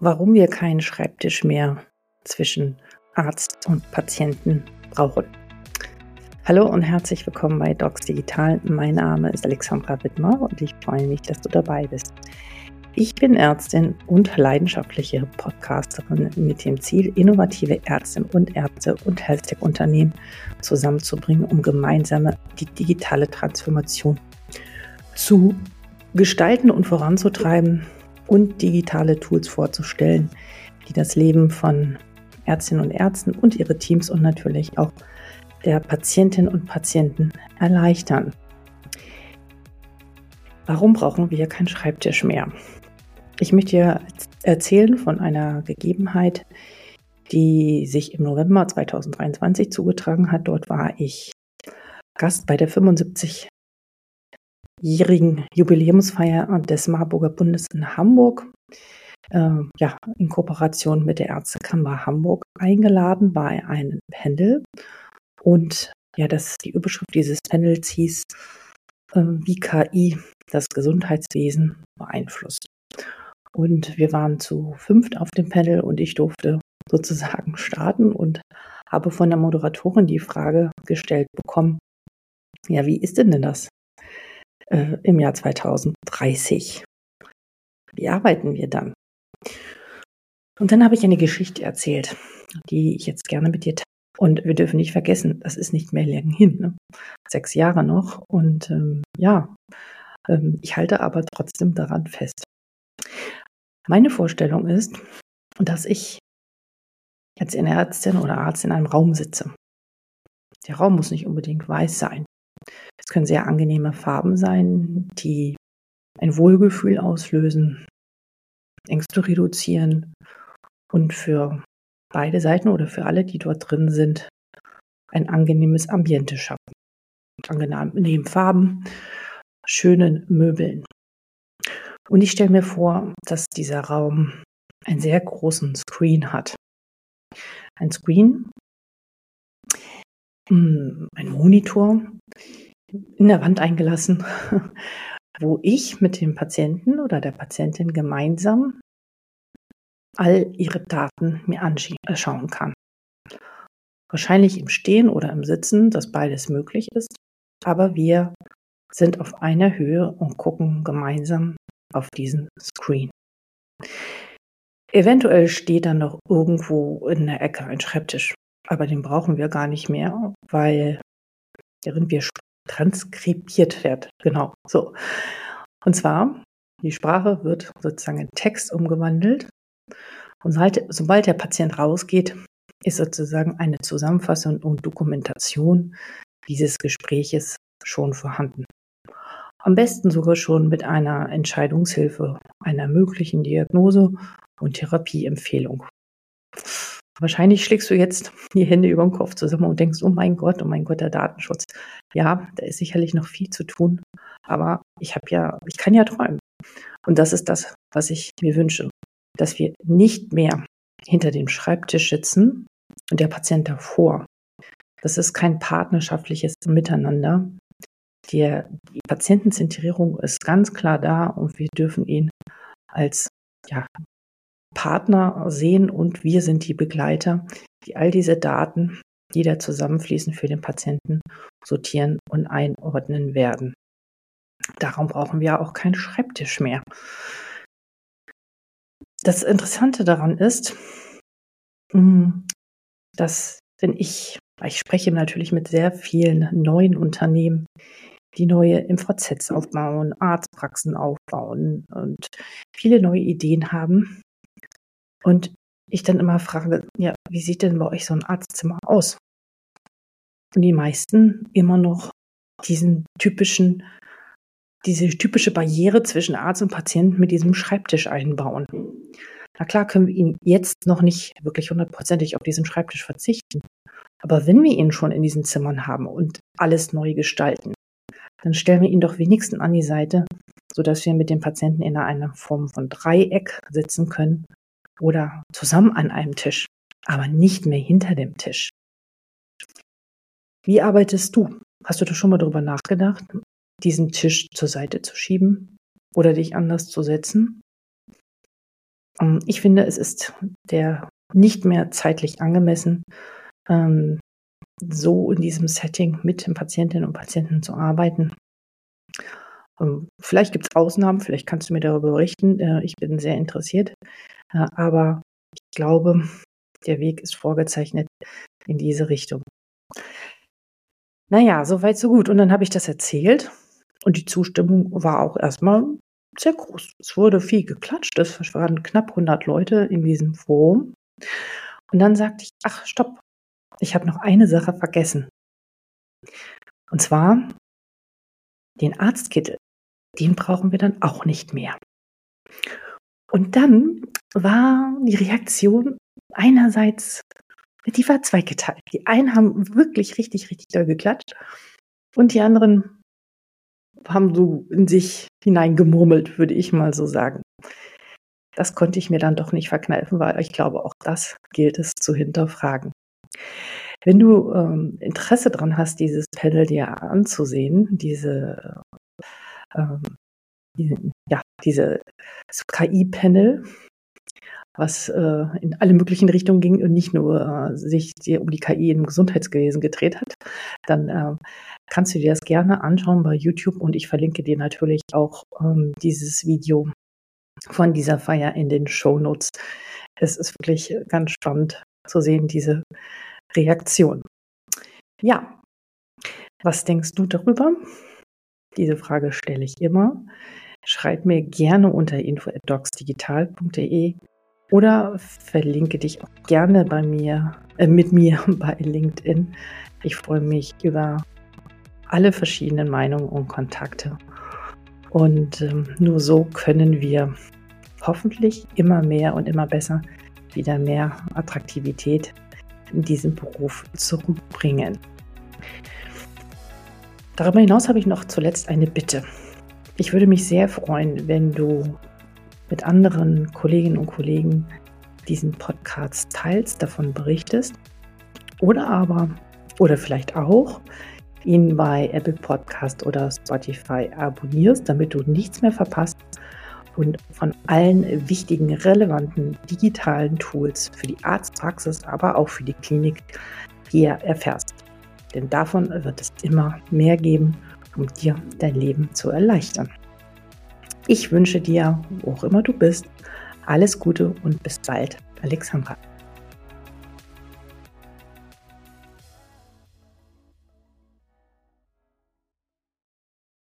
warum wir keinen Schreibtisch mehr zwischen Arzt und Patienten brauchen. Hallo und herzlich willkommen bei Docs Digital. Mein Name ist Alexandra Wittmer und ich freue mich, dass du dabei bist. Ich bin Ärztin und leidenschaftliche Podcasterin mit dem Ziel, innovative Ärztinnen und Ärzte und Health-Tech-Unternehmen zusammenzubringen, um gemeinsam die digitale Transformation zu gestalten und voranzutreiben und digitale Tools vorzustellen, die das Leben von Ärztinnen und Ärzten und ihre Teams und natürlich auch der Patientinnen und Patienten erleichtern. Warum brauchen wir keinen Schreibtisch mehr? Ich möchte dir erzählen von einer Gegebenheit, die sich im November 2023 zugetragen hat. Dort war ich Gast bei der 75 jährigen Jubiläumsfeier des Marburger Bundes in Hamburg. Äh, ja, in Kooperation mit der Ärztekammer Hamburg eingeladen bei einem Panel. Und ja, das, die Überschrift dieses Panels hieß, äh, wie KI das Gesundheitswesen beeinflusst. Und wir waren zu fünft auf dem Panel und ich durfte sozusagen starten und habe von der Moderatorin die Frage gestellt bekommen, ja, wie ist denn denn das? Äh, im Jahr 2030. Wie arbeiten wir dann? Und dann habe ich eine Geschichte erzählt, die ich jetzt gerne mit dir teile. Und wir dürfen nicht vergessen, das ist nicht mehr lang hin. Ne? Sechs Jahre noch. Und ähm, ja, ähm, ich halte aber trotzdem daran fest. Meine Vorstellung ist, dass ich als Ärztin oder Arzt in einem Raum sitze. Der Raum muss nicht unbedingt weiß sein. Es können sehr angenehme Farben sein, die ein Wohlgefühl auslösen, Ängste reduzieren und für beide Seiten oder für alle, die dort drin sind, ein angenehmes Ambiente schaffen. Mit angenehmen Farben, schönen Möbeln. Und ich stelle mir vor, dass dieser Raum einen sehr großen Screen hat. Ein Screen, ein Monitor, in der Wand eingelassen, wo ich mit dem Patienten oder der Patientin gemeinsam all ihre Daten mir anschauen kann. Wahrscheinlich im Stehen oder im Sitzen, dass beides möglich ist, aber wir sind auf einer Höhe und gucken gemeinsam auf diesen Screen. Eventuell steht dann noch irgendwo in der Ecke ein Schreibtisch, aber den brauchen wir gar nicht mehr, weil während wir transkribiert wird. Genau, so. Und zwar, die Sprache wird sozusagen in Text umgewandelt. Und sobald der Patient rausgeht, ist sozusagen eine Zusammenfassung und Dokumentation dieses Gespräches schon vorhanden. Am besten sogar schon mit einer Entscheidungshilfe, einer möglichen Diagnose und Therapieempfehlung. Wahrscheinlich schlägst du jetzt die Hände über den Kopf zusammen und denkst, oh mein Gott, oh mein Gott, der Datenschutz. Ja, da ist sicherlich noch viel zu tun, aber ich habe ja, ich kann ja träumen. Und das ist das, was ich mir wünsche, dass wir nicht mehr hinter dem Schreibtisch sitzen und der Patient davor. Das ist kein partnerschaftliches Miteinander. Die, die Patientenzentrierung ist ganz klar da und wir dürfen ihn als ja, Partner sehen und wir sind die Begleiter, die all diese Daten, die da zusammenfließen für den Patienten, sortieren und einordnen werden. Darum brauchen wir auch keinen Schreibtisch mehr. Das Interessante daran ist, hm, dass wenn ich, ich spreche natürlich mit sehr vielen neuen Unternehmen, die neue MVZs aufbauen, Arztpraxen aufbauen und viele neue Ideen haben, und ich dann immer frage, ja, wie sieht denn bei euch so ein Arztzimmer aus? Und die meisten immer noch diesen typischen, diese typische Barriere zwischen Arzt und Patient mit diesem Schreibtisch einbauen. Na klar können wir ihn jetzt noch nicht wirklich hundertprozentig auf diesen Schreibtisch verzichten. Aber wenn wir ihn schon in diesen Zimmern haben und alles neu gestalten, dann stellen wir ihn doch wenigstens an die Seite, sodass wir mit dem Patienten in einer Form von Dreieck sitzen können oder zusammen an einem Tisch, aber nicht mehr hinter dem Tisch. Wie arbeitest du? Hast du da schon mal darüber nachgedacht, diesen Tisch zur Seite zu schieben oder dich anders zu setzen? Ähm, ich finde, es ist der nicht mehr zeitlich angemessen, ähm, so in diesem Setting mit den Patientinnen und Patienten zu arbeiten. Ähm, vielleicht gibt es Ausnahmen, vielleicht kannst du mir darüber berichten. Äh, ich bin sehr interessiert. Aber ich glaube, der Weg ist vorgezeichnet in diese Richtung. Naja, soweit, so gut. Und dann habe ich das erzählt und die Zustimmung war auch erstmal sehr groß. Es wurde viel geklatscht. Es waren knapp 100 Leute in diesem Forum. Und dann sagte ich, ach, stopp. Ich habe noch eine Sache vergessen. Und zwar den Arztkittel. Den brauchen wir dann auch nicht mehr. Und dann war die Reaktion einerseits, die war zweigeteilt. Die einen haben wirklich richtig, richtig doll geklatscht und die anderen haben so in sich hineingemurmelt, würde ich mal so sagen. Das konnte ich mir dann doch nicht verkneifen, weil ich glaube, auch das gilt es zu hinterfragen. Wenn du ähm, Interesse daran hast, dieses Panel dir anzusehen, diese, ähm, die, ja, diese KI-Panel, was äh, in alle möglichen Richtungen ging und nicht nur äh, sich um die KI im Gesundheitswesen gedreht hat, dann äh, kannst du dir das gerne anschauen bei YouTube und ich verlinke dir natürlich auch ähm, dieses Video von dieser Feier in den Show Notes. Es ist wirklich ganz spannend zu sehen, diese Reaktion. Ja, was denkst du darüber? Diese Frage stelle ich immer. Schreib mir gerne unter info@docsdigital.de oder verlinke dich auch gerne bei mir, äh, mit mir bei LinkedIn. Ich freue mich über alle verschiedenen Meinungen und Kontakte. Und ähm, nur so können wir hoffentlich immer mehr und immer besser wieder mehr Attraktivität in diesem Beruf zurückbringen. Darüber hinaus habe ich noch zuletzt eine Bitte. Ich würde mich sehr freuen, wenn du mit anderen Kolleginnen und Kollegen diesen Podcast teilst, davon berichtest oder aber oder vielleicht auch ihn bei Apple Podcast oder Spotify abonnierst, damit du nichts mehr verpasst und von allen wichtigen, relevanten digitalen Tools für die Arztpraxis, aber auch für die Klinik hier erfährst. Denn davon wird es immer mehr geben, um dir dein Leben zu erleichtern. Ich wünsche dir, wo auch immer du bist, alles Gute und bis bald, Alexandra.